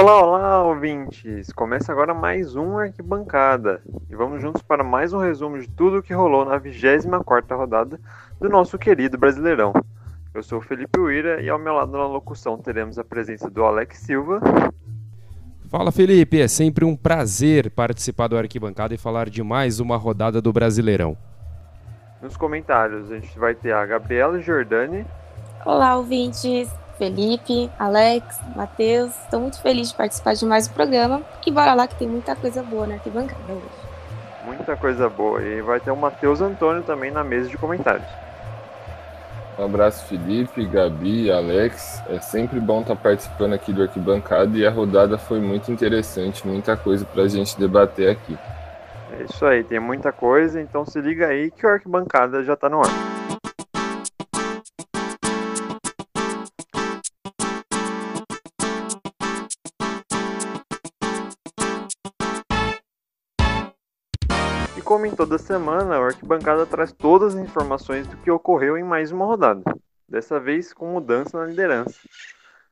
Olá, olá, ouvintes! Começa agora mais um Arquibancada e vamos juntos para mais um resumo de tudo o que rolou na 24 rodada do nosso querido Brasileirão. Eu sou o Felipe Uira e ao meu lado na locução teremos a presença do Alex Silva. Fala Felipe, é sempre um prazer participar do Arquibancada e falar de mais uma rodada do Brasileirão. Nos comentários a gente vai ter a Gabriela Giordani. Olá, ouvintes! Felipe, Alex, Matheus, estou muito feliz de participar de mais um programa e bora lá que tem muita coisa boa na arquibancada hoje. Muita coisa boa e vai ter o Matheus Antônio também na mesa de comentários. Um abraço, Felipe, Gabi, Alex. É sempre bom estar participando aqui do Arquibancada e a rodada foi muito interessante, muita coisa para a gente debater aqui. É isso aí, tem muita coisa, então se liga aí que o Arquibancada já está no ar. Como em toda semana, o Arquibancada traz todas as informações do que ocorreu em mais uma rodada, dessa vez com mudança na liderança.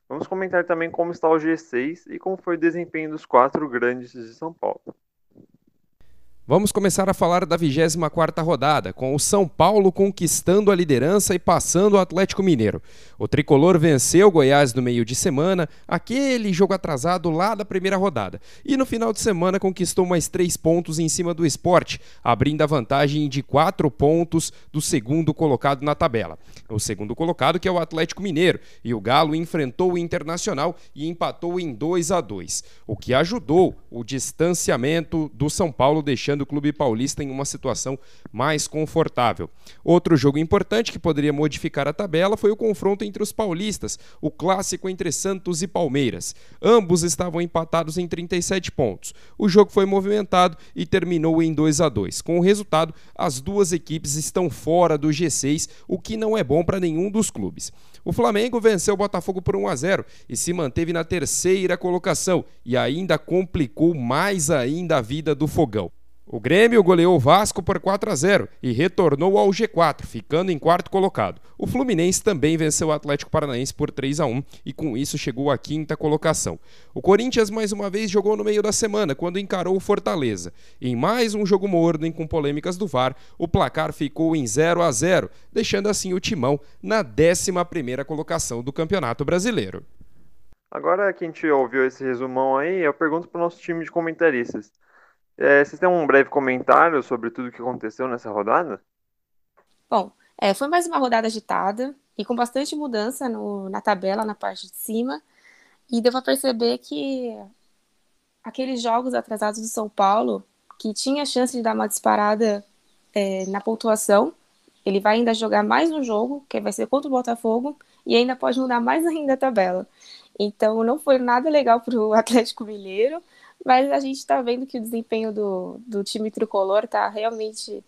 Vamos comentar também como está o G6 e como foi o desempenho dos quatro grandes de São Paulo. Vamos começar a falar da 24ª rodada, com o São Paulo conquistando a liderança e passando o Atlético Mineiro. O tricolor venceu o Goiás no meio de semana, aquele jogo atrasado lá da primeira rodada. E no final de semana conquistou mais três pontos em cima do esporte, abrindo a vantagem de quatro pontos do segundo colocado na tabela. O segundo colocado que é o Atlético Mineiro, e o Galo enfrentou o Internacional e empatou em 2 a 2 o que ajudou o distanciamento do São Paulo, deixando deixando o clube paulista em uma situação mais confortável. Outro jogo importante que poderia modificar a tabela foi o confronto entre os paulistas, o clássico entre Santos e Palmeiras. Ambos estavam empatados em 37 pontos. O jogo foi movimentado e terminou em 2 a 2. Com o resultado, as duas equipes estão fora do G6, o que não é bom para nenhum dos clubes. O Flamengo venceu o Botafogo por 1 a 0 e se manteve na terceira colocação e ainda complicou mais ainda a vida do Fogão. O Grêmio goleou o Vasco por 4 a 0 e retornou ao G4, ficando em quarto colocado. O Fluminense também venceu o Atlético Paranaense por 3 a 1 e com isso chegou à quinta colocação. O Corinthians mais uma vez jogou no meio da semana quando encarou o Fortaleza. Em mais um jogo morno com polêmicas do VAR, o placar ficou em 0 a 0, deixando assim o Timão na 11ª colocação do Campeonato Brasileiro. Agora que a gente ouviu esse resumão aí, eu pergunto para o nosso time de comentaristas. É, vocês têm um breve comentário sobre tudo o que aconteceu nessa rodada? Bom, é, foi mais uma rodada agitada e com bastante mudança no, na tabela, na parte de cima. E deu para perceber que aqueles jogos atrasados do São Paulo, que tinha chance de dar uma disparada é, na pontuação, ele vai ainda jogar mais um jogo, que vai ser contra o Botafogo, e ainda pode mudar mais ainda a tabela. Então não foi nada legal para o Atlético Mineiro. Mas a gente está vendo que o desempenho do, do time tricolor está realmente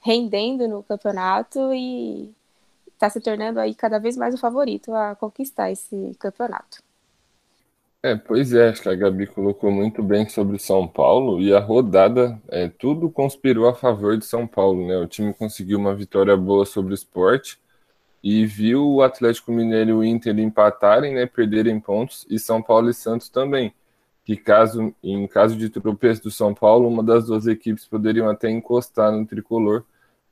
rendendo no campeonato e está se tornando aí cada vez mais o favorito a conquistar esse campeonato. É, pois é, acho que a Gabi colocou muito bem sobre São Paulo e a rodada, é, tudo conspirou a favor de São Paulo, né? O time conseguiu uma vitória boa sobre o esporte e viu o Atlético Mineiro e o Inter empatarem, né, perderem pontos, e São Paulo e Santos também que caso em caso de tropeço do São Paulo, uma das duas equipes poderiam até encostar no tricolor,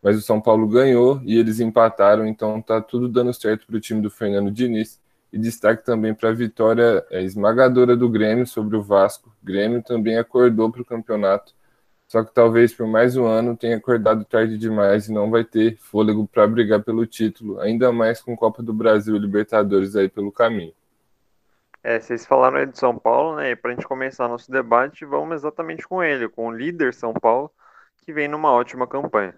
mas o São Paulo ganhou e eles empataram, então tá tudo dando certo para o time do Fernando Diniz. E destaque também para a vitória é, esmagadora do Grêmio sobre o Vasco. O Grêmio também acordou para o campeonato, só que talvez por mais um ano tenha acordado tarde demais e não vai ter fôlego para brigar pelo título, ainda mais com Copa do Brasil e Libertadores aí pelo caminho. É, vocês falaram aí de São Paulo, né? E para a gente começar nosso debate, vamos exatamente com ele, com o líder São Paulo, que vem numa ótima campanha.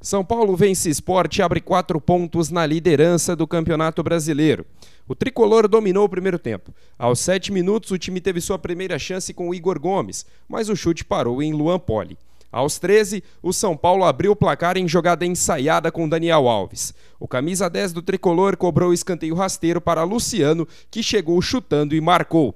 São Paulo vence esporte e abre quatro pontos na liderança do Campeonato Brasileiro. O tricolor dominou o primeiro tempo. Aos sete minutos, o time teve sua primeira chance com o Igor Gomes, mas o chute parou em Luan Poli. Aos 13, o São Paulo abriu o placar em jogada ensaiada com Daniel Alves. O camisa 10 do tricolor cobrou o escanteio rasteiro para Luciano, que chegou chutando e marcou.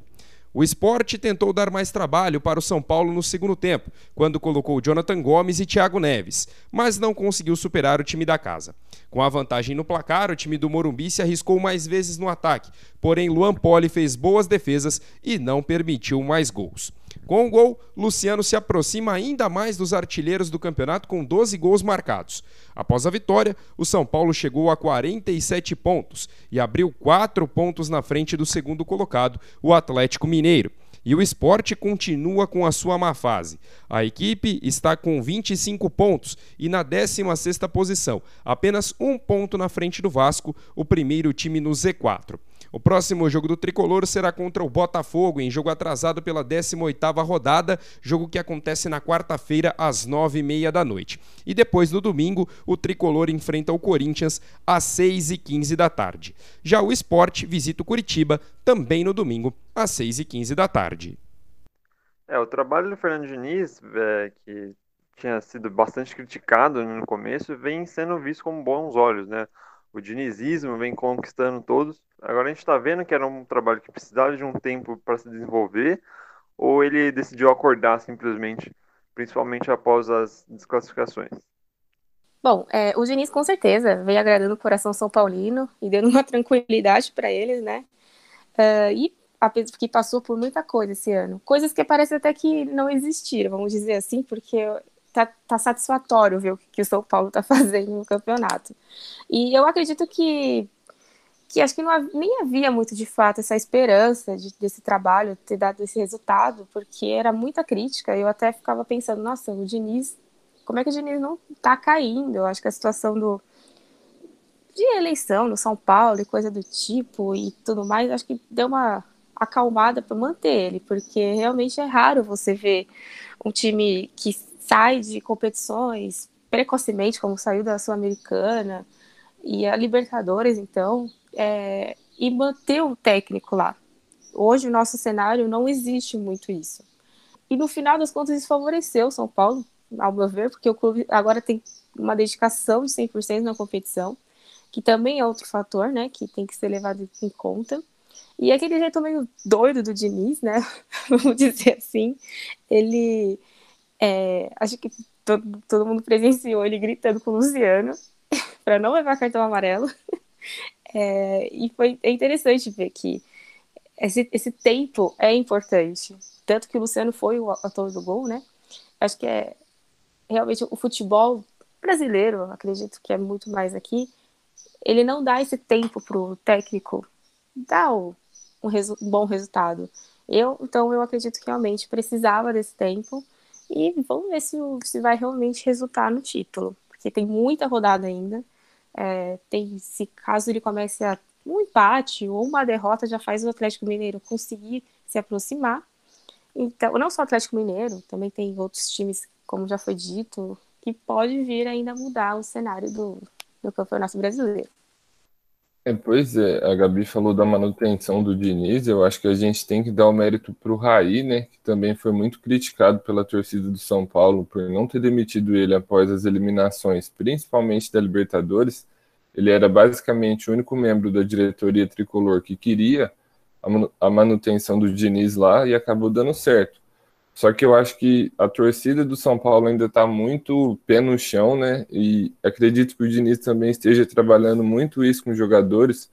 O esporte tentou dar mais trabalho para o São Paulo no segundo tempo, quando colocou Jonathan Gomes e Thiago Neves, mas não conseguiu superar o time da casa. Com a vantagem no placar, o time do Morumbi se arriscou mais vezes no ataque, porém Luan Poli fez boas defesas e não permitiu mais gols. Com o gol, Luciano se aproxima ainda mais dos artilheiros do campeonato com 12 gols marcados. Após a vitória, o São Paulo chegou a 47 pontos e abriu 4 pontos na frente do segundo colocado, o Atlético Mineiro. E o esporte continua com a sua má fase. A equipe está com 25 pontos e na 16ª posição, apenas um ponto na frente do Vasco, o primeiro time no Z4. O próximo jogo do Tricolor será contra o Botafogo, em jogo atrasado pela 18ª rodada, jogo que acontece na quarta-feira às 9h30 da noite. E depois, no domingo, o Tricolor enfrenta o Corinthians às 6h15 da tarde. Já o Esporte visita o Curitiba também no domingo às 6h15 da tarde. É, o trabalho do Fernando Diniz, é, que tinha sido bastante criticado no começo, vem sendo visto com bons olhos, né? O dinizismo vem conquistando todos. Agora a gente está vendo que era um trabalho que precisava de um tempo para se desenvolver, ou ele decidiu acordar simplesmente, principalmente após as desclassificações? Bom, é, o Diniz com certeza veio agradando o coração São Paulino e dando uma tranquilidade para eles, né? Uh, e que passou por muita coisa esse ano. Coisas que parece até que não existiram, vamos dizer assim, porque tá, tá satisfatório ver o que o São Paulo está fazendo no campeonato. E eu acredito que que acho que não, nem havia muito de fato essa esperança de, desse trabalho ter dado esse resultado, porque era muita crítica. Eu até ficava pensando, nossa, o Diniz, como é que o Diniz não está caindo? Eu acho que a situação do de eleição no São Paulo e coisa do tipo e tudo mais, acho que deu uma acalmada para manter ele, porque realmente é raro você ver um time que sai de competições precocemente, como saiu da Sul-Americana e a Libertadores, então, é, e manter o técnico lá. Hoje, o nosso cenário não existe muito isso. E no final das contas, isso favoreceu o São Paulo, ao meu ver, porque o clube agora tem uma dedicação de 100% na competição, que também é outro fator, né, que tem que ser levado em conta. E aquele jeito meio doido do Diniz, né, vamos dizer assim, ele é, acho que todo, todo mundo presenciou ele gritando com o Luciano para não levar cartão amarelo. É, e foi é interessante ver que esse, esse tempo é importante. Tanto que o Luciano foi o autor do gol, né? Acho que é realmente o futebol brasileiro, acredito que é muito mais aqui, ele não dá esse tempo pro técnico dar um, resu um bom resultado. Eu, então, eu acredito que realmente precisava desse tempo e vamos ver se, se vai realmente resultar no título, porque tem muita rodada ainda. É, tem, se caso ele comece a um empate ou uma derrota, já faz o Atlético Mineiro conseguir se aproximar. Então, não só o Atlético Mineiro, também tem outros times, como já foi dito, que pode vir ainda mudar o cenário do, do Campeonato Brasileiro. É, pois é, a Gabi falou da manutenção do Diniz, eu acho que a gente tem que dar o mérito para o Raí, né, que também foi muito criticado pela torcida do São Paulo por não ter demitido ele após as eliminações, principalmente da Libertadores. Ele era basicamente o único membro da diretoria tricolor que queria a manutenção do Diniz lá e acabou dando certo. Só que eu acho que a torcida do São Paulo ainda está muito pé no chão, né? E acredito que o Diniz também esteja trabalhando muito isso com os jogadores,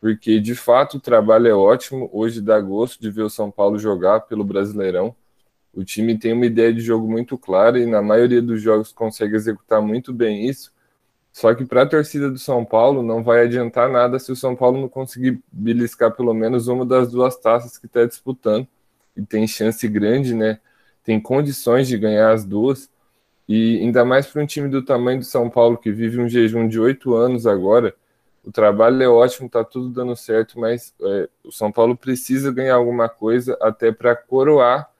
porque de fato o trabalho é ótimo. Hoje dá gosto de ver o São Paulo jogar pelo Brasileirão. O time tem uma ideia de jogo muito clara e na maioria dos jogos consegue executar muito bem isso. Só que para a torcida do São Paulo não vai adiantar nada se o São Paulo não conseguir beliscar pelo menos uma das duas taças que está disputando e tem chance grande, né? Tem condições de ganhar as duas. E ainda mais para um time do tamanho do São Paulo, que vive um jejum de oito anos agora, o trabalho é ótimo, tá tudo dando certo, mas é, o São Paulo precisa ganhar alguma coisa até para coroar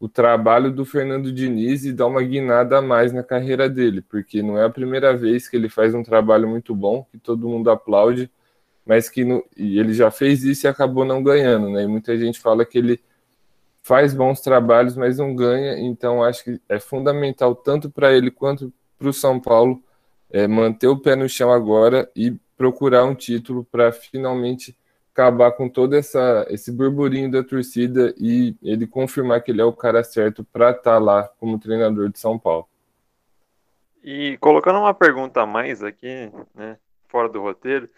o trabalho do Fernando Diniz e dar uma guinada a mais na carreira dele, porque não é a primeira vez que ele faz um trabalho muito bom, que todo mundo aplaude, mas que no, e ele já fez isso e acabou não ganhando, né? E muita gente fala que ele faz bons trabalhos, mas não ganha. Então, acho que é fundamental, tanto para ele quanto para o São Paulo, é, manter o pé no chão agora e procurar um título para finalmente acabar com todo essa, esse burburinho da torcida e ele confirmar que ele é o cara certo para estar tá lá como treinador de São Paulo. E colocando uma pergunta a mais aqui, né, fora do roteiro,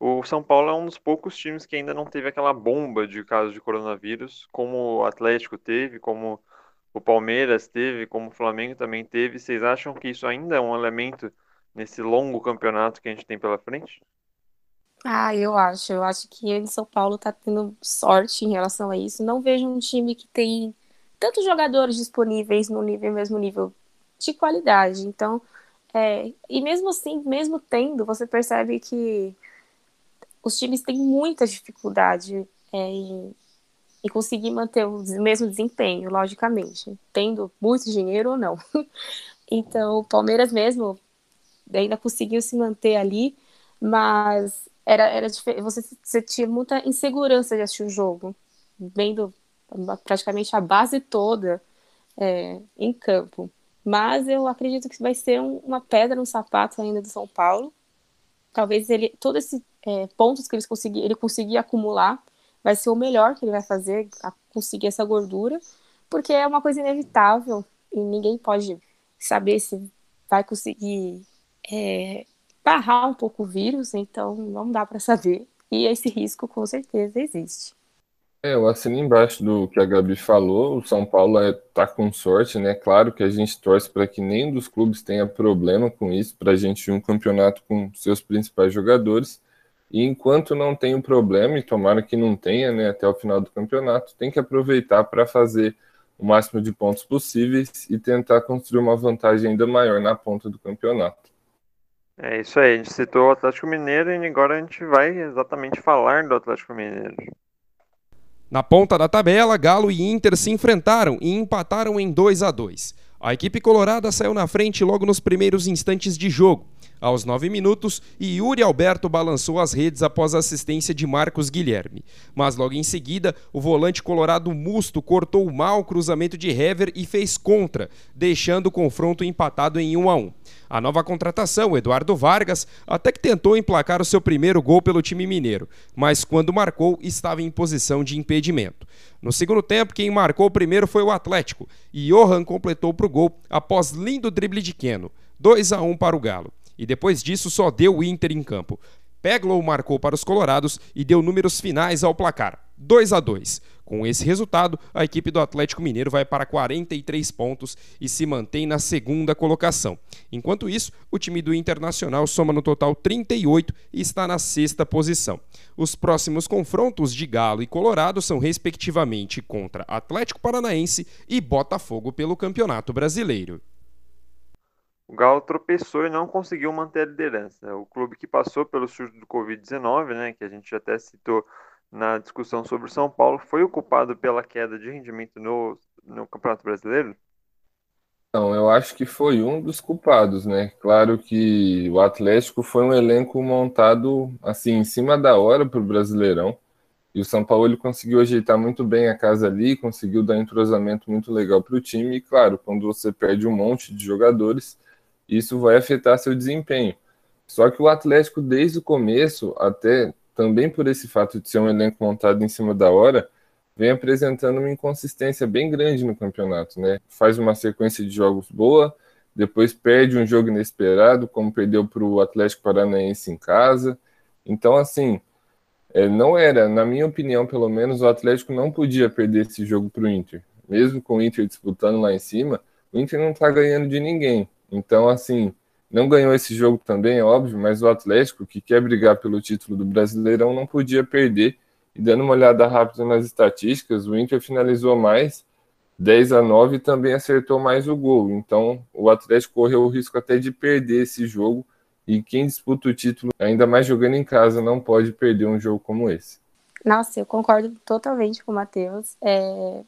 o São Paulo é um dos poucos times que ainda não teve aquela bomba de casos de coronavírus, como o Atlético teve, como o Palmeiras teve, como o Flamengo também teve. Vocês acham que isso ainda é um elemento nesse longo campeonato que a gente tem pela frente? Ah, eu acho. Eu acho que o São Paulo está tendo sorte em relação a isso. Não vejo um time que tem tantos jogadores disponíveis no nível, mesmo nível de qualidade. Então, é, e mesmo assim, mesmo tendo, você percebe que os times têm muita dificuldade é, em, em conseguir manter o mesmo desempenho, logicamente, tendo muito dinheiro ou não. então, o Palmeiras mesmo ainda conseguiu se manter ali, mas era, era você, você tinha muita insegurança de assistir o jogo, vendo praticamente a base toda é, em campo. Mas eu acredito que vai ser um, uma pedra no sapato ainda do São Paulo. Talvez ele, todos esses é, pontos que eles conseguir, ele conseguir acumular, vai ser o melhor que ele vai fazer, conseguir essa gordura, porque é uma coisa inevitável e ninguém pode saber se vai conseguir é, barrar um pouco o vírus, então não dá para saber. E esse risco com certeza existe. É, eu assino embaixo do que a Gabi falou. O São Paulo é, tá com sorte, né? Claro que a gente torce para que nenhum dos clubes tenha problema com isso, para a gente um campeonato com seus principais jogadores. E enquanto não tem um problema, e tomara que não tenha, né, até o final do campeonato, tem que aproveitar para fazer o máximo de pontos possíveis e tentar construir uma vantagem ainda maior na ponta do campeonato. É isso aí, a gente citou o Atlético Mineiro e agora a gente vai exatamente falar do Atlético Mineiro. Na ponta da tabela, Galo e Inter se enfrentaram e empataram em 2 a 2. A equipe colorada saiu na frente logo nos primeiros instantes de jogo. Aos nove minutos, Yuri Alberto balançou as redes após a assistência de Marcos Guilherme. Mas logo em seguida, o volante colorado Musto cortou mal o cruzamento de Hever e fez contra, deixando o confronto empatado em 1 a 1. A nova contratação, Eduardo Vargas, até que tentou emplacar o seu primeiro gol pelo time mineiro, mas quando marcou, estava em posição de impedimento. No segundo tempo, quem marcou o primeiro foi o Atlético, e Johan completou para o gol após lindo drible de Queno. 2 a 1 para o Galo e depois disso só deu o Inter em campo. Peglow marcou para os colorados e deu números finais ao placar, 2 a 2. Com esse resultado, a equipe do Atlético Mineiro vai para 43 pontos e se mantém na segunda colocação. Enquanto isso, o time do Internacional soma no total 38 e está na sexta posição. Os próximos confrontos de Galo e Colorado são respectivamente contra Atlético Paranaense e Botafogo pelo Campeonato Brasileiro. O Galo tropeçou e não conseguiu manter a liderança. O clube que passou pelo surto do Covid-19, né, que a gente até citou na discussão sobre o São Paulo, foi o culpado pela queda de rendimento no, no Campeonato Brasileiro? Não, eu acho que foi um dos culpados, né? Claro que o Atlético foi um elenco montado assim em cima da hora para o Brasileirão. E o São Paulo ele conseguiu ajeitar muito bem a casa ali, conseguiu dar entrosamento muito legal para o time. E claro, quando você perde um monte de jogadores, isso vai afetar seu desempenho. Só que o Atlético, desde o começo, até também por esse fato de ser um elenco montado em cima da hora, vem apresentando uma inconsistência bem grande no campeonato, né? Faz uma sequência de jogos boa, depois perde um jogo inesperado, como perdeu para o Atlético Paranaense em casa. Então, assim, é, não era, na minha opinião, pelo menos, o Atlético não podia perder esse jogo para o Inter. Mesmo com o Inter disputando lá em cima, o Inter não está ganhando de ninguém. Então, assim, não ganhou esse jogo também, é óbvio, mas o Atlético, que quer brigar pelo título do Brasileirão, não podia perder. E dando uma olhada rápida nas estatísticas, o Inter finalizou mais, 10 a 9 e também acertou mais o gol. Então, o Atlético correu o risco até de perder esse jogo. E quem disputa o título, ainda mais jogando em casa, não pode perder um jogo como esse. Nossa, eu concordo totalmente com o Matheus. É...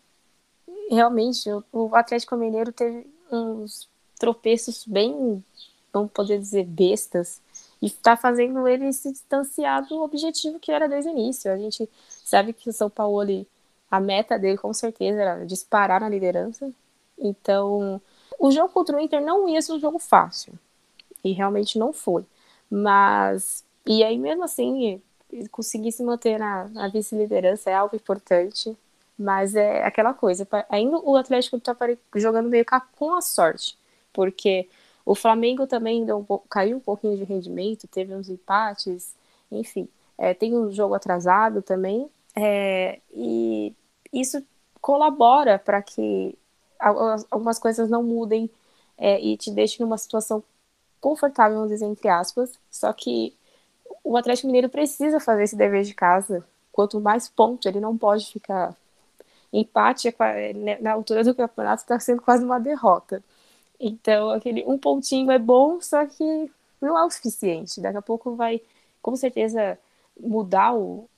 Realmente, o Atlético Mineiro teve uns tropeços bem, vamos poder dizer, bestas, e está fazendo ele se distanciar do objetivo que era desde o início. A gente sabe que o São Paulo, a meta dele com certeza era disparar na liderança. Então, o jogo contra o Inter não ia ser um jogo fácil. E realmente não foi. Mas, e aí mesmo assim, conseguir se manter na, na vice-liderança é algo importante, mas é aquela coisa, ainda o Atlético está jogando meio com a sorte, porque o Flamengo também um, caiu um pouquinho de rendimento, teve uns empates, enfim, é, tem um jogo atrasado também, é, e isso colabora para que algumas coisas não mudem é, e te deixem numa situação confortável, vamos dizer, entre aspas. Só que o Atlético Mineiro precisa fazer esse dever de casa. Quanto mais pontos, ele não pode ficar. Empate é né, na altura do campeonato está sendo quase uma derrota. Então, aquele um pontinho é bom, só que não é o suficiente. Daqui a pouco vai, com certeza, mudar o,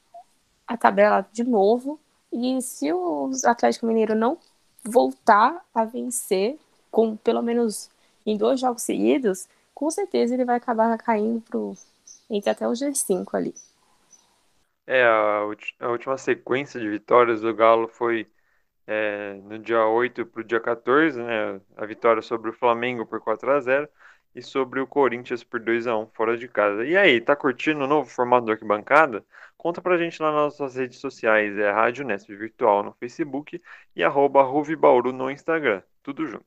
a tabela de novo. E se o Atlético Mineiro não voltar a vencer, com pelo menos em dois jogos seguidos, com certeza ele vai acabar caindo pro, entre até o G5 ali. É, a, a última sequência de vitórias do Galo foi é, no dia 8 para o dia 14, né? A vitória sobre o Flamengo por 4 a 0 e sobre o Corinthians por 2 a 1 fora de casa. E aí, tá curtindo o novo formato do Arquibancada? Conta pra gente lá nas nossas redes sociais, é Rádio Nesp Virtual no Facebook e arroba Ruvibauru no Instagram, tudo junto.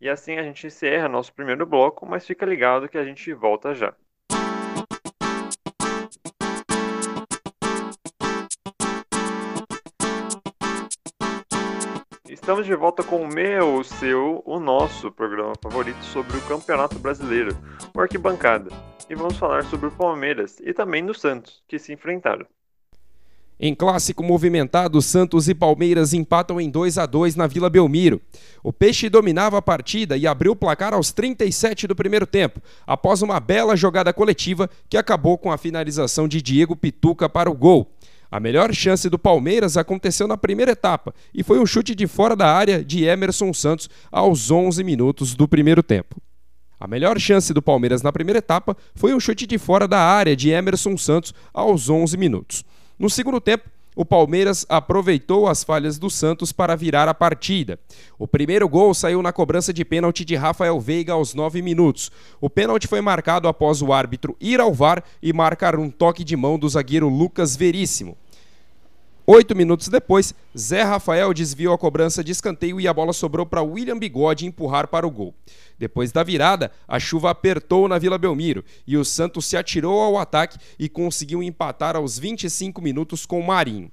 E assim a gente encerra nosso primeiro bloco, mas fica ligado que a gente volta já. Estamos de volta com o meu, o seu, o nosso programa favorito sobre o Campeonato Brasileiro, o Arquibancada. E vamos falar sobre o Palmeiras e também do Santos, que se enfrentaram. Em clássico movimentado, Santos e Palmeiras empatam em 2 a 2 na Vila Belmiro. O Peixe dominava a partida e abriu o placar aos 37 do primeiro tempo, após uma bela jogada coletiva que acabou com a finalização de Diego Pituca para o gol. A melhor chance do Palmeiras aconteceu na primeira etapa e foi um chute de fora da área de Emerson Santos aos 11 minutos do primeiro tempo. A melhor chance do Palmeiras na primeira etapa foi um chute de fora da área de Emerson Santos aos 11 minutos. No segundo tempo, o Palmeiras aproveitou as falhas do Santos para virar a partida. O primeiro gol saiu na cobrança de pênalti de Rafael Veiga aos 9 minutos. O pênalti foi marcado após o árbitro ir ao VAR e marcar um toque de mão do zagueiro Lucas Veríssimo. Oito minutos depois, Zé Rafael desviou a cobrança de escanteio e a bola sobrou para William Bigode empurrar para o gol. Depois da virada, a chuva apertou na Vila Belmiro e o Santos se atirou ao ataque e conseguiu empatar aos 25 minutos com o Marinho.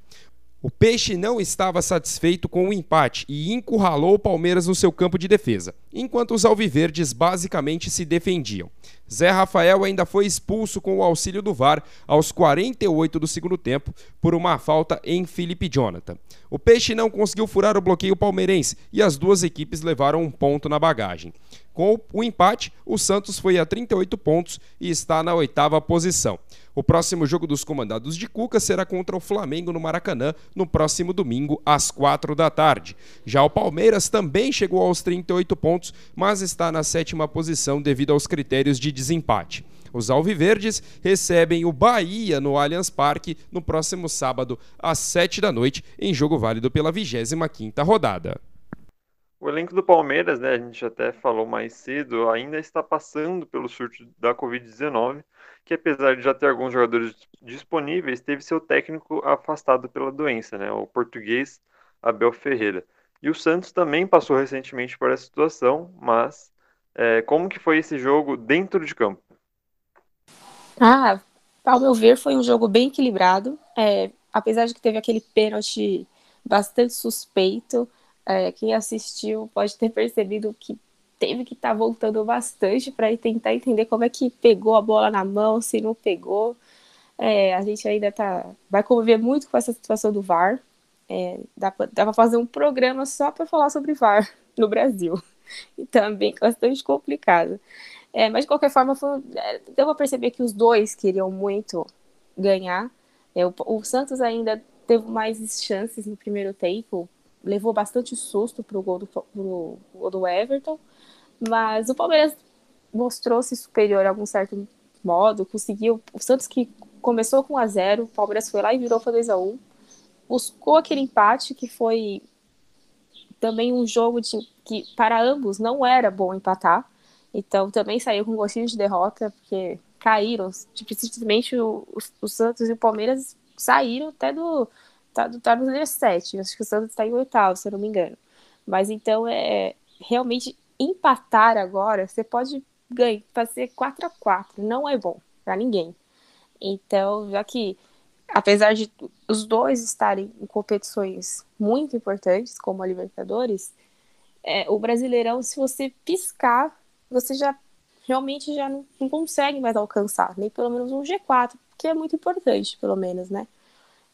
O Peixe não estava satisfeito com o empate e encurralou o Palmeiras no seu campo de defesa, enquanto os alviverdes basicamente se defendiam. Zé Rafael ainda foi expulso com o auxílio do VAR aos 48 do segundo tempo por uma falta em Felipe Jonathan. O Peixe não conseguiu furar o bloqueio palmeirense e as duas equipes levaram um ponto na bagagem. Com o empate, o Santos foi a 38 pontos e está na oitava posição. O próximo jogo dos comandados de Cuca será contra o Flamengo no Maracanã no próximo domingo, às 4 da tarde. Já o Palmeiras também chegou aos 38 pontos, mas está na sétima posição devido aos critérios de desempate. Os Alviverdes recebem o Bahia no Allianz Parque no próximo sábado, às 7 da noite, em jogo válido pela 25ª rodada. O elenco do Palmeiras, né, a gente até falou mais cedo, ainda está passando pelo surto da Covid-19, que apesar de já ter alguns jogadores disponíveis, teve seu técnico afastado pela doença, né, o português Abel Ferreira. E o Santos também passou recentemente por essa situação, mas é, como que foi esse jogo dentro de campo? Ah, ao meu ver, foi um jogo bem equilibrado. É, apesar de que teve aquele pênalti bastante suspeito, é, quem assistiu pode ter percebido que teve que estar tá voltando bastante para tentar entender como é que pegou a bola na mão, se não pegou. É, a gente ainda tá, vai conviver muito com essa situação do VAR. É, dá para fazer um programa só para falar sobre VAR no Brasil. E também bastante complicado. É, mas de qualquer forma, foi, é, deu para perceber que os dois queriam muito ganhar. É, o, o Santos ainda teve mais chances no primeiro tempo, levou bastante susto pro gol do, pro gol do Everton, mas o Palmeiras mostrou-se superior a algum certo modo, conseguiu, o Santos que começou com 1 a 0, o Palmeiras foi lá e virou para 2 a 1, buscou aquele empate que foi também um jogo de, que para ambos não era bom empatar, então também saiu com gostinho de derrota, porque caíram. Tipo, simplesmente o, o, o, Santos e o Palmeiras saíram até do. Tá, do, tá no 7. Acho que o Santos está em oitavo, se eu não me engano. Mas então é realmente empatar agora, você pode ganhar, fazer 4 a 4 Não é bom para ninguém. Então, já que apesar de os dois estarem em competições muito importantes, como a Libertadores, é, o Brasileirão, se você piscar, você já realmente já não, não, consegue mais alcançar, nem pelo menos um G4, que é muito importante, pelo menos, né?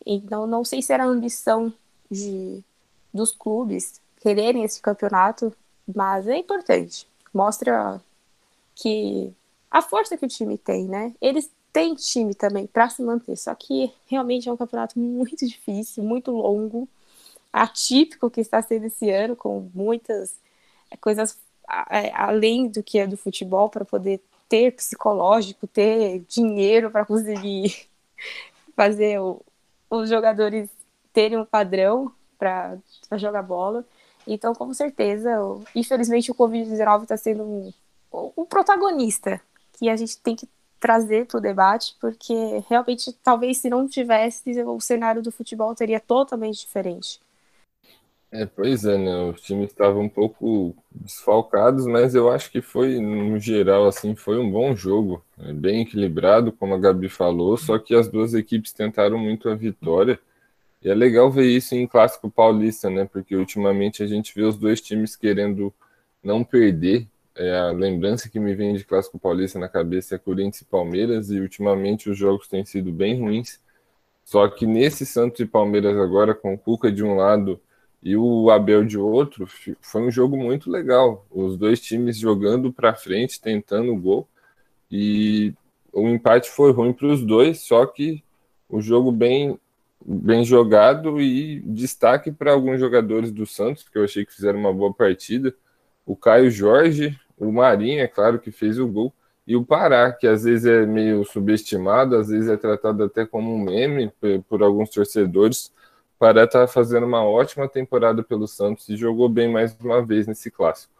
Então, não sei se era a ambição de, dos clubes quererem esse campeonato, mas é importante. Mostra que a força que o time tem, né? Eles têm time também para se manter, só que realmente é um campeonato muito difícil, muito longo, atípico que está sendo esse ano, com muitas coisas é, além do que é do futebol, para poder ter psicológico, ter dinheiro para conseguir fazer o, os jogadores terem um padrão para jogar bola. Então, com certeza, infelizmente o Covid-19 está sendo um, um protagonista que a gente tem que trazer para o debate, porque realmente, talvez se não tivesse, o cenário do futebol teria totalmente diferente. É, pois é, né? Os times estavam um pouco desfalcados, mas eu acho que foi, no geral, assim, foi um bom jogo. É bem equilibrado, como a Gabi falou, só que as duas equipes tentaram muito a vitória. E é legal ver isso em clássico paulista, né? Porque ultimamente a gente vê os dois times querendo não perder. É, a lembrança que me vem de clássico paulista na cabeça é Corinthians e Palmeiras, e ultimamente os jogos têm sido bem ruins. Só que nesse Santos e Palmeiras agora, com o Cuca de um lado e o Abel de outro, foi um jogo muito legal. Os dois times jogando para frente, tentando o gol. E o empate foi ruim para os dois, só que o jogo bem bem jogado e destaque para alguns jogadores do Santos, que eu achei que fizeram uma boa partida. O Caio Jorge, o Marinho, é claro que fez o gol, e o Pará, que às vezes é meio subestimado, às vezes é tratado até como um meme por, por alguns torcedores, Pará está fazendo uma ótima temporada pelo Santos e jogou bem mais uma vez nesse clássico.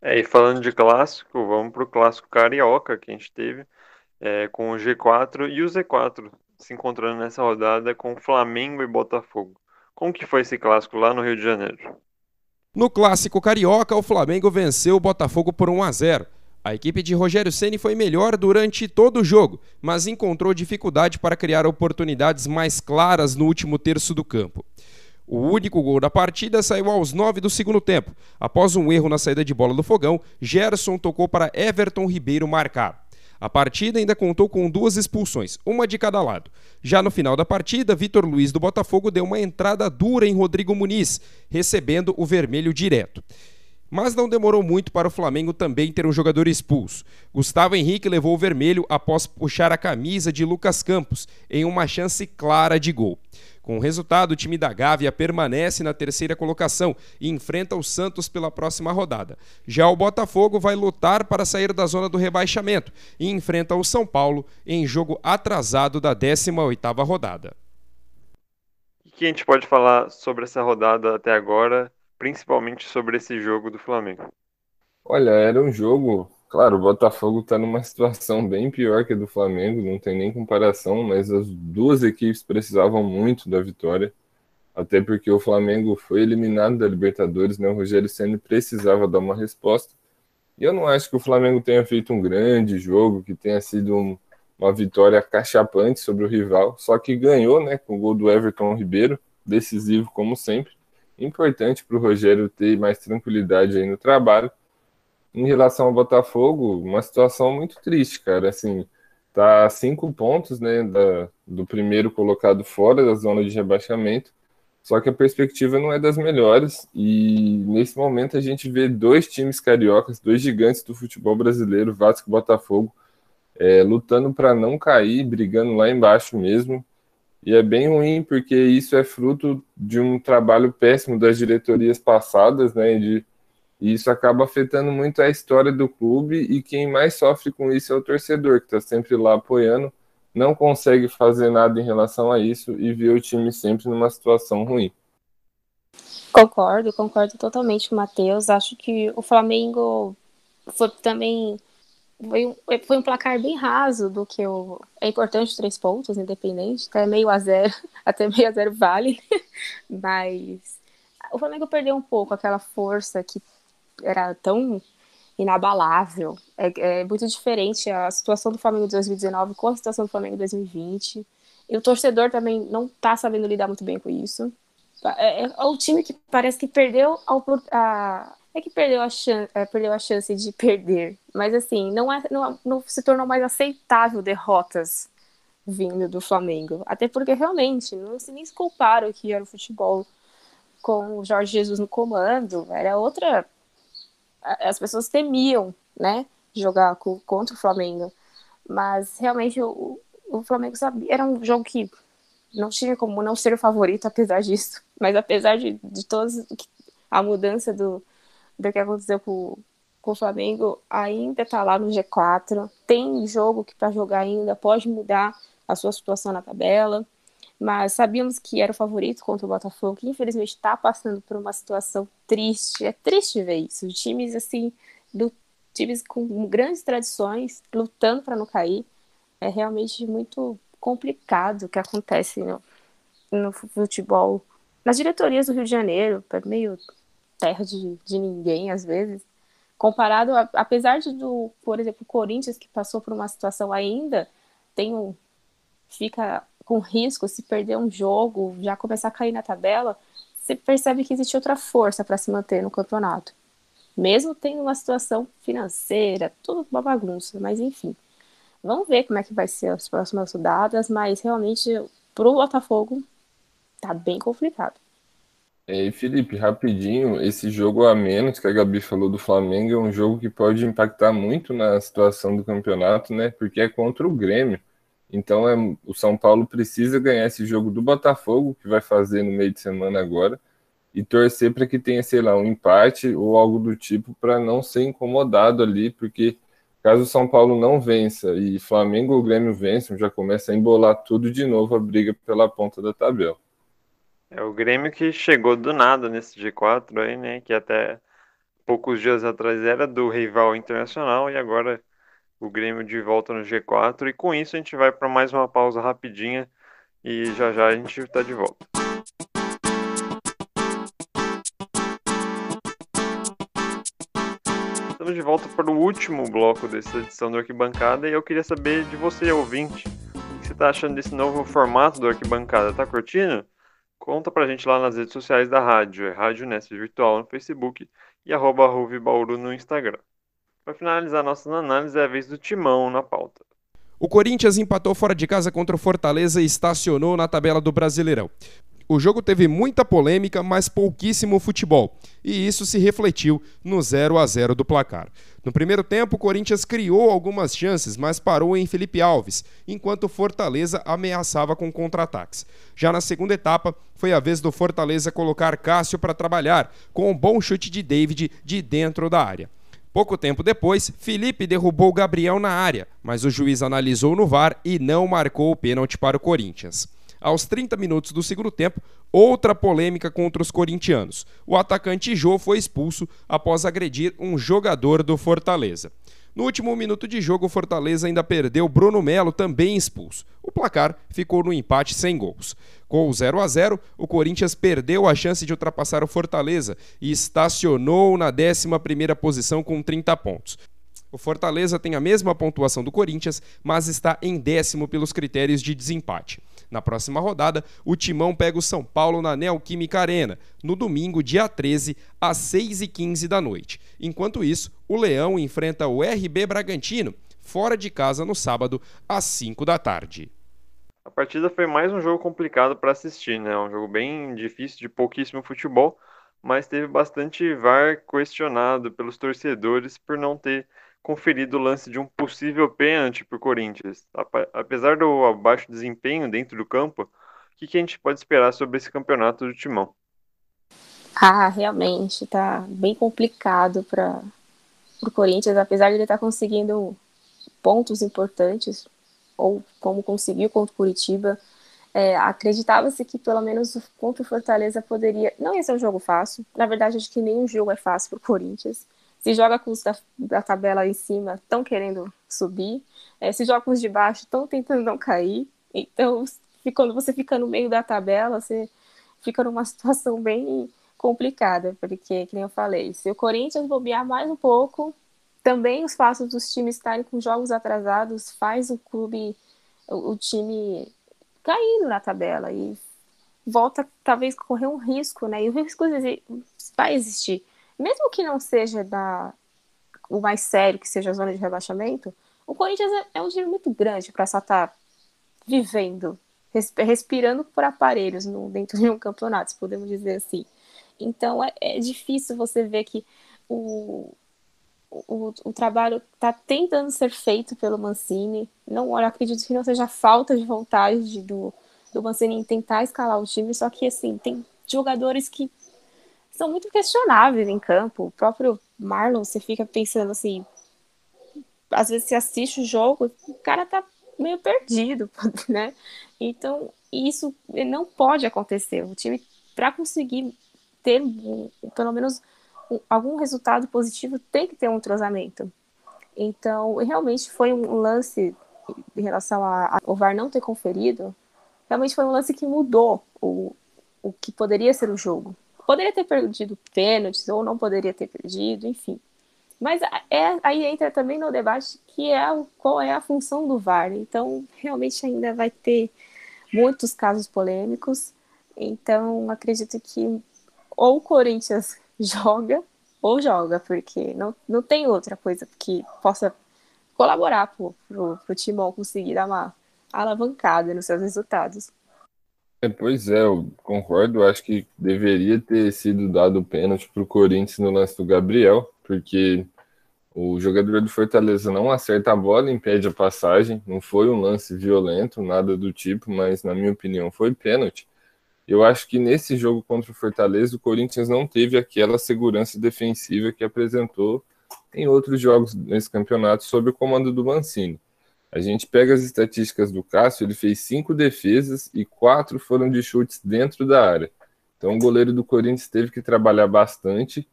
É, e falando de clássico, vamos para o clássico carioca que a gente teve é, com o G4 e o Z4 se encontrando nessa rodada com Flamengo e Botafogo. Como que foi esse clássico lá no Rio de Janeiro? No clássico carioca, o Flamengo venceu o Botafogo por 1 a 0. A equipe de Rogério Ceni foi melhor durante todo o jogo, mas encontrou dificuldade para criar oportunidades mais claras no último terço do campo. O único gol da partida saiu aos 9 do segundo tempo. Após um erro na saída de bola do fogão, Gerson tocou para Everton Ribeiro marcar. A partida ainda contou com duas expulsões, uma de cada lado. Já no final da partida, Vitor Luiz do Botafogo deu uma entrada dura em Rodrigo Muniz, recebendo o vermelho direto. Mas não demorou muito para o Flamengo também ter um jogador expulso. Gustavo Henrique levou o vermelho após puxar a camisa de Lucas Campos em uma chance clara de gol. Com o resultado, o time da Gávea permanece na terceira colocação e enfrenta o Santos pela próxima rodada. Já o Botafogo vai lutar para sair da zona do rebaixamento e enfrenta o São Paulo em jogo atrasado da 18ª rodada. O que a gente pode falar sobre essa rodada até agora principalmente sobre esse jogo do Flamengo? Olha, era um jogo. Claro, o Botafogo está numa situação bem pior que a do Flamengo, não tem nem comparação, mas as duas equipes precisavam muito da vitória, até porque o Flamengo foi eliminado da Libertadores, né? O Rogério Senna precisava dar uma resposta. E eu não acho que o Flamengo tenha feito um grande jogo, que tenha sido um, uma vitória cachapante sobre o rival, só que ganhou, né, com o gol do Everton Ribeiro, decisivo como sempre importante para o Rogério ter mais tranquilidade aí no trabalho. Em relação ao Botafogo, uma situação muito triste, cara. Assim, tá a cinco pontos, né, da, do primeiro colocado fora da zona de rebaixamento. Só que a perspectiva não é das melhores e nesse momento a gente vê dois times cariocas, dois gigantes do futebol brasileiro, Vasco e Botafogo, é, lutando para não cair, brigando lá embaixo mesmo. E é bem ruim porque isso é fruto de um trabalho péssimo das diretorias passadas, né? De, e isso acaba afetando muito a história do clube e quem mais sofre com isso é o torcedor, que está sempre lá apoiando, não consegue fazer nada em relação a isso e vê o time sempre numa situação ruim. Concordo, concordo totalmente com o Matheus. Acho que o Flamengo foi também foi um, foi um placar bem raso do que o. É importante os três pontos, independente, até meio a zero, até meio a zero vale, mas o Flamengo perdeu um pouco aquela força que era tão inabalável. É, é, muito diferente a situação do Flamengo de 2019 com a situação do Flamengo de 2020. E o torcedor também não tá sabendo lidar muito bem com isso. É, é, é o time que parece que perdeu a, a é que perdeu a, chance, é, perdeu a chance de perder. Mas assim, não, é, não, não se tornou mais aceitável derrotas vindo do Flamengo. Até porque realmente não se nem se compara o que era o futebol com o Jorge Jesus no comando. Era outra. As pessoas temiam, né? Jogar contra o Flamengo. Mas realmente o, o Flamengo sabia. Era um jogo que não tinha como não ser o favorito, apesar disso. Mas apesar de, de todas a mudança do, do que aconteceu com, com o Flamengo, ainda está lá no G4. Tem jogo que para jogar ainda pode mudar a sua situação na tabela. Mas sabíamos que era o favorito contra o Botafogo, que infelizmente está passando por uma situação triste. É triste ver isso. Times assim, do, times com grandes tradições, lutando para não cair. É realmente muito complicado o que acontece no, no futebol. Nas diretorias do Rio de Janeiro, é meio terra de, de ninguém às vezes. Comparado, a, apesar de, do, por exemplo, o Corinthians, que passou por uma situação ainda, tem um, fica com risco se perder um jogo, já começar a cair na tabela, você percebe que existe outra força para se manter no campeonato. Mesmo tendo uma situação financeira, tudo uma bagunça, mas enfim. Vamos ver como é que vai ser as próximas rodadas, mas realmente para o Botafogo tá bem complicado. E Felipe, rapidinho, esse jogo a menos que a Gabi falou do Flamengo é um jogo que pode impactar muito na situação do campeonato, né? Porque é contra o Grêmio. Então é, o São Paulo precisa ganhar esse jogo do Botafogo, que vai fazer no meio de semana agora, e torcer para que tenha, sei lá, um empate ou algo do tipo para não ser incomodado ali, porque caso o São Paulo não vença e Flamengo ou Grêmio vençam, já começa a embolar tudo de novo a briga pela ponta da tabela. É o Grêmio que chegou do nada nesse G4 aí, né? Que até poucos dias atrás era do rival internacional e agora o Grêmio de volta no G4. E com isso a gente vai para mais uma pausa rapidinha e já já a gente está de volta. Estamos de volta para o último bloco dessa edição do Arquibancada e eu queria saber de você, ouvinte, o que você está achando desse novo formato do Arquibancada? Tá curtindo? Conta pra gente lá nas redes sociais da rádio, é Rádio Nesp Virtual no Facebook e arroba Bauru no Instagram. Para finalizar nossas análises, é a vez do Timão na pauta. O Corinthians empatou fora de casa contra o Fortaleza e estacionou na tabela do Brasileirão. O jogo teve muita polêmica, mas pouquíssimo futebol, e isso se refletiu no 0 a 0 do placar. No primeiro tempo, o Corinthians criou algumas chances, mas parou em Felipe Alves, enquanto Fortaleza ameaçava com contra-ataques. Já na segunda etapa, foi a vez do Fortaleza colocar Cássio para trabalhar, com um bom chute de David de dentro da área. Pouco tempo depois, Felipe derrubou Gabriel na área, mas o juiz analisou no VAR e não marcou o pênalti para o Corinthians aos 30 minutos do segundo tempo, outra polêmica contra os corintianos. O atacante Jô foi expulso após agredir um jogador do Fortaleza. No último minuto de jogo, o Fortaleza ainda perdeu Bruno Melo, também expulso. O placar ficou no empate sem gols. Com o 0 a 0, o Corinthians perdeu a chance de ultrapassar o Fortaleza e estacionou na 11ª posição com 30 pontos. O Fortaleza tem a mesma pontuação do Corinthians, mas está em décimo pelos critérios de desempate. Na próxima rodada, o Timão pega o São Paulo na Neoquímica Arena, no domingo, dia 13, às 6h15 da noite. Enquanto isso, o Leão enfrenta o RB Bragantino, fora de casa no sábado, às 5 da tarde. A partida foi mais um jogo complicado para assistir, né? Um jogo bem difícil, de pouquíssimo futebol, mas teve bastante VAR questionado pelos torcedores por não ter conferido o lance de um possível pênalti para o Corinthians. Apesar do baixo desempenho dentro do campo, o que, que a gente pode esperar sobre esse campeonato do Timão? Ah, realmente está bem complicado para o Corinthians, apesar de ele estar tá conseguindo pontos importantes, ou como conseguiu contra o Curitiba. É, Acreditava-se que pelo menos contra o Fortaleza poderia. Não ia ser um jogo fácil. Na verdade, acho que nenhum jogo é fácil para o Corinthians se joga com os da, da tabela em cima, estão querendo subir, é, se joga com os de baixo, estão tentando não cair. Então, quando você fica no meio da tabela, você fica numa situação bem complicada, porque, que nem eu falei, se o Corinthians bobear mais um pouco, também os fatos dos times estarem com jogos atrasados faz o clube, o, o time caindo na tabela e volta talvez correr um risco, né? E o risco vai existir. Mesmo que não seja da, o mais sério, que seja a zona de rebaixamento, o Corinthians é, é um time muito grande para só estar tá vivendo, respirando por aparelhos no, dentro de um campeonato, se podemos dizer assim. Então é, é difícil você ver que o, o, o trabalho está tentando ser feito pelo Mancini. Não, eu acredito que não seja falta de vontade de, do, do Mancini em tentar escalar o time, só que assim, tem jogadores que são muito questionáveis em campo. O próprio Marlon, você fica pensando assim, às vezes você assiste o jogo, o cara tá meio perdido, né? Então, isso não pode acontecer. O time, para conseguir ter pelo menos algum resultado positivo, tem que ter um entrosamento. Então, realmente foi um lance em relação ao VAR não ter conferido, realmente foi um lance que mudou o, o que poderia ser o jogo. Poderia ter perdido pênaltis ou não poderia ter perdido, enfim. Mas é, aí entra também no debate que é o, qual é a função do VAR. Então, realmente ainda vai ter muitos casos polêmicos. Então, acredito que ou o Corinthians joga ou joga, porque não, não tem outra coisa que possa colaborar para o Timão conseguir dar uma alavancada nos seus resultados. É, pois é, eu concordo. Acho que deveria ter sido dado pênalti para o Corinthians no lance do Gabriel, porque o jogador do Fortaleza não acerta a bola, impede a passagem. Não foi um lance violento, nada do tipo, mas na minha opinião foi pênalti. Eu acho que nesse jogo contra o Fortaleza, o Corinthians não teve aquela segurança defensiva que apresentou em outros jogos nesse campeonato sob o comando do Mancini. A gente pega as estatísticas do Cássio, ele fez cinco defesas e quatro foram de chutes dentro da área. Então o goleiro do Corinthians teve que trabalhar bastante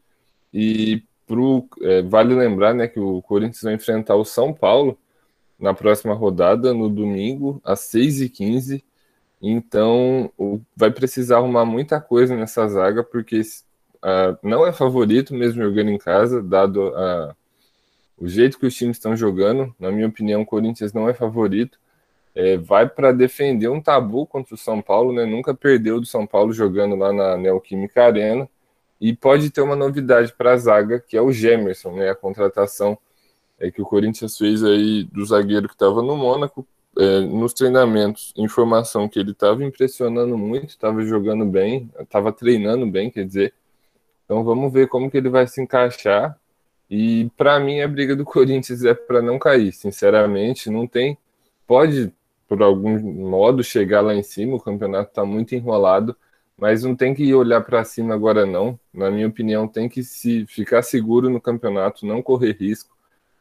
e pro, é, vale lembrar né, que o Corinthians vai enfrentar o São Paulo na próxima rodada, no domingo, às 6h15. Então, o, vai precisar arrumar muita coisa nessa zaga, porque uh, não é favorito mesmo jogando em casa, dado uh, o jeito que os times estão jogando. Na minha opinião, o Corinthians não é favorito. É, vai para defender um tabu contra o São Paulo, né? Nunca perdeu do São Paulo jogando lá na Neoquímica Arena. E pode ter uma novidade para a zaga, que é o Gemerson, né? A contratação é que o Corinthians fez aí do zagueiro que estava no Mônaco é, nos treinamentos, informação que ele estava impressionando muito, estava jogando bem, estava treinando bem, quer dizer. Então vamos ver como que ele vai se encaixar. E para mim a briga do Corinthians é para não cair, sinceramente, não tem. Pode por algum modo chegar lá em cima, o campeonato está muito enrolado, mas não tem que olhar para cima agora não. Na minha opinião, tem que se ficar seguro no campeonato, não correr risco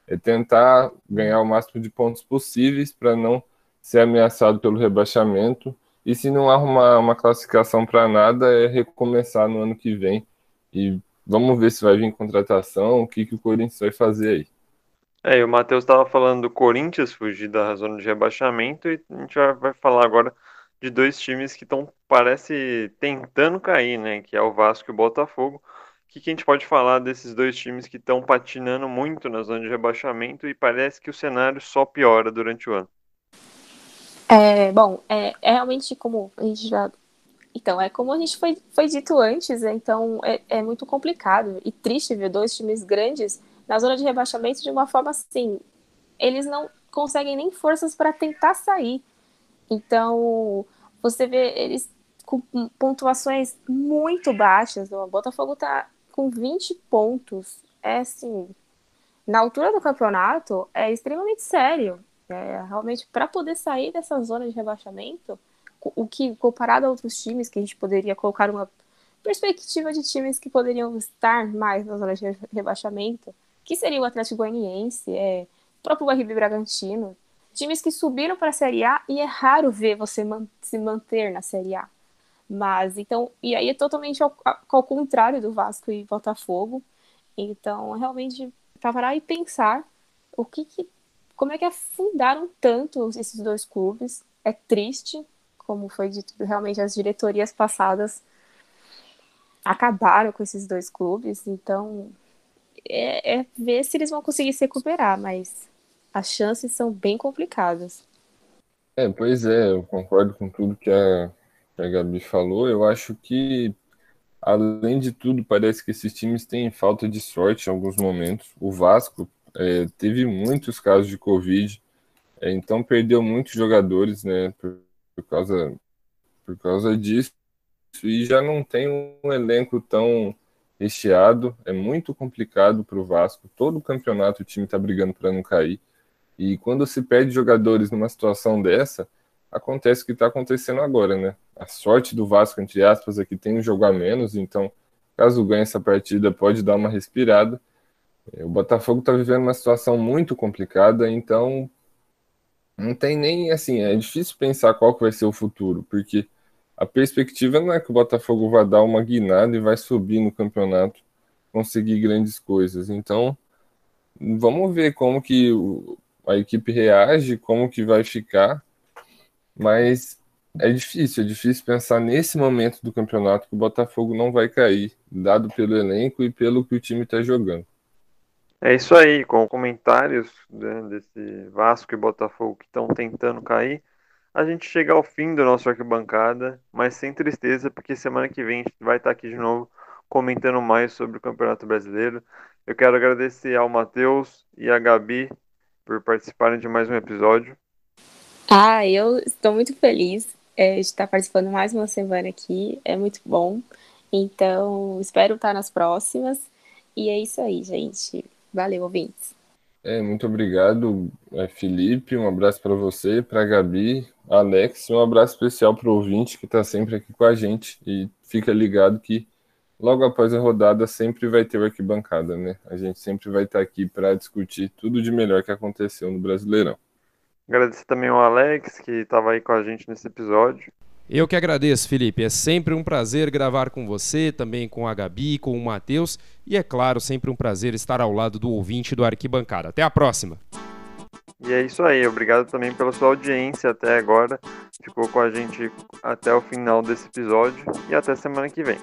é tentar ganhar o máximo de pontos possíveis para não ser ameaçado pelo rebaixamento. E se não arrumar uma classificação para nada, é recomeçar no ano que vem. E vamos ver se vai vir contratação, o que, que o Corinthians vai fazer aí. É, e o Matheus estava falando do Corinthians fugir da zona de rebaixamento e a gente vai falar agora de dois times que estão, parece, tentando cair, né? Que é o Vasco e o Botafogo que, que a gente pode falar desses dois times que estão patinando muito na zona de rebaixamento e parece que o cenário só piora durante o ano? É, bom, é, é realmente como a gente já. Então, é como a gente foi, foi dito antes, né? então é, é muito complicado e triste ver dois times grandes na zona de rebaixamento de uma forma assim. Eles não conseguem nem forças para tentar sair. Então, você vê eles com pontuações muito baixas. O Botafogo tá com 20 pontos. É assim, na altura do campeonato, é extremamente sério. É, realmente, para poder sair dessa zona de rebaixamento, o que, comparado a outros times, que a gente poderia colocar uma perspectiva de times que poderiam estar mais na zona de rebaixamento, que seria o Atlético Goianiense, é, o próprio RB Bragantino, times que subiram para a Série A e é raro ver você man se manter na Série A. Mas então, e aí é totalmente ao, ao contrário do Vasco e Botafogo. Então, realmente, para parar e pensar o que, que como é que afundaram tanto esses dois clubes. É triste, como foi dito, realmente as diretorias passadas acabaram com esses dois clubes, então é, é ver se eles vão conseguir se recuperar, mas as chances são bem complicadas. É, pois é, eu concordo com tudo que a, que a Gabi falou. Eu acho que, além de tudo, parece que esses times têm falta de sorte em alguns momentos. O Vasco é, teve muitos casos de Covid, é, então perdeu muitos jogadores, né, por, por, causa, por causa disso, e já não tem um elenco tão recheado, é muito complicado para o Vasco, todo campeonato o time está brigando para não cair, e quando se perde jogadores numa situação dessa, acontece o que está acontecendo agora, né? A sorte do Vasco, entre aspas, é que tem um jogo a menos, então, caso ganhe essa partida, pode dar uma respirada, o Botafogo está vivendo uma situação muito complicada, então não tem nem assim, é difícil pensar qual que vai ser o futuro, porque a perspectiva não é que o Botafogo vai dar uma guinada e vai subir no campeonato, conseguir grandes coisas. Então, vamos ver como que a equipe reage, como que vai ficar, mas é difícil, é difícil pensar nesse momento do campeonato que o Botafogo não vai cair, dado pelo elenco e pelo que o time está jogando. É isso aí, com comentários né, desse Vasco e Botafogo que estão tentando cair, a gente chega ao fim do nosso arquibancada, mas sem tristeza, porque semana que vem a gente vai estar aqui de novo comentando mais sobre o Campeonato Brasileiro. Eu quero agradecer ao Matheus e à Gabi por participarem de mais um episódio. Ah, eu estou muito feliz é, de estar participando mais uma semana aqui, é muito bom. Então, espero estar nas próximas. E é isso aí, gente. Valeu, ouvintes. É, muito obrigado, é, Felipe. Um abraço para você, para a Gabi, Alex. Um abraço especial para o ouvinte que está sempre aqui com a gente. E fica ligado que logo após a rodada sempre vai ter o arquibancada, né? A gente sempre vai estar tá aqui para discutir tudo de melhor que aconteceu no Brasileirão. Agradecer também ao Alex, que estava aí com a gente nesse episódio. Eu que agradeço, Felipe. É sempre um prazer gravar com você, também com a Gabi, com o Matheus e, é claro, sempre um prazer estar ao lado do ouvinte do Arquibancada. Até a próxima! E é isso aí, obrigado também pela sua audiência até agora. Ficou com a gente até o final desse episódio e até semana que vem.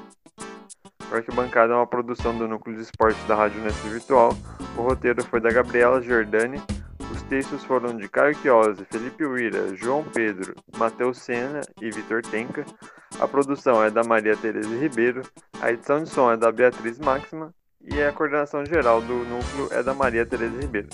O Arquibancada é uma produção do Núcleo de Esportes da Rádio Unesco Virtual. O roteiro foi da Gabriela Giordani textos foram de Caio Chiosi, Felipe Uira, João Pedro, Matheus Sena e Vitor Tenca. A produção é da Maria Tereza Ribeiro, a edição de som é da Beatriz Máxima e a coordenação geral do núcleo é da Maria Tereza Ribeiro.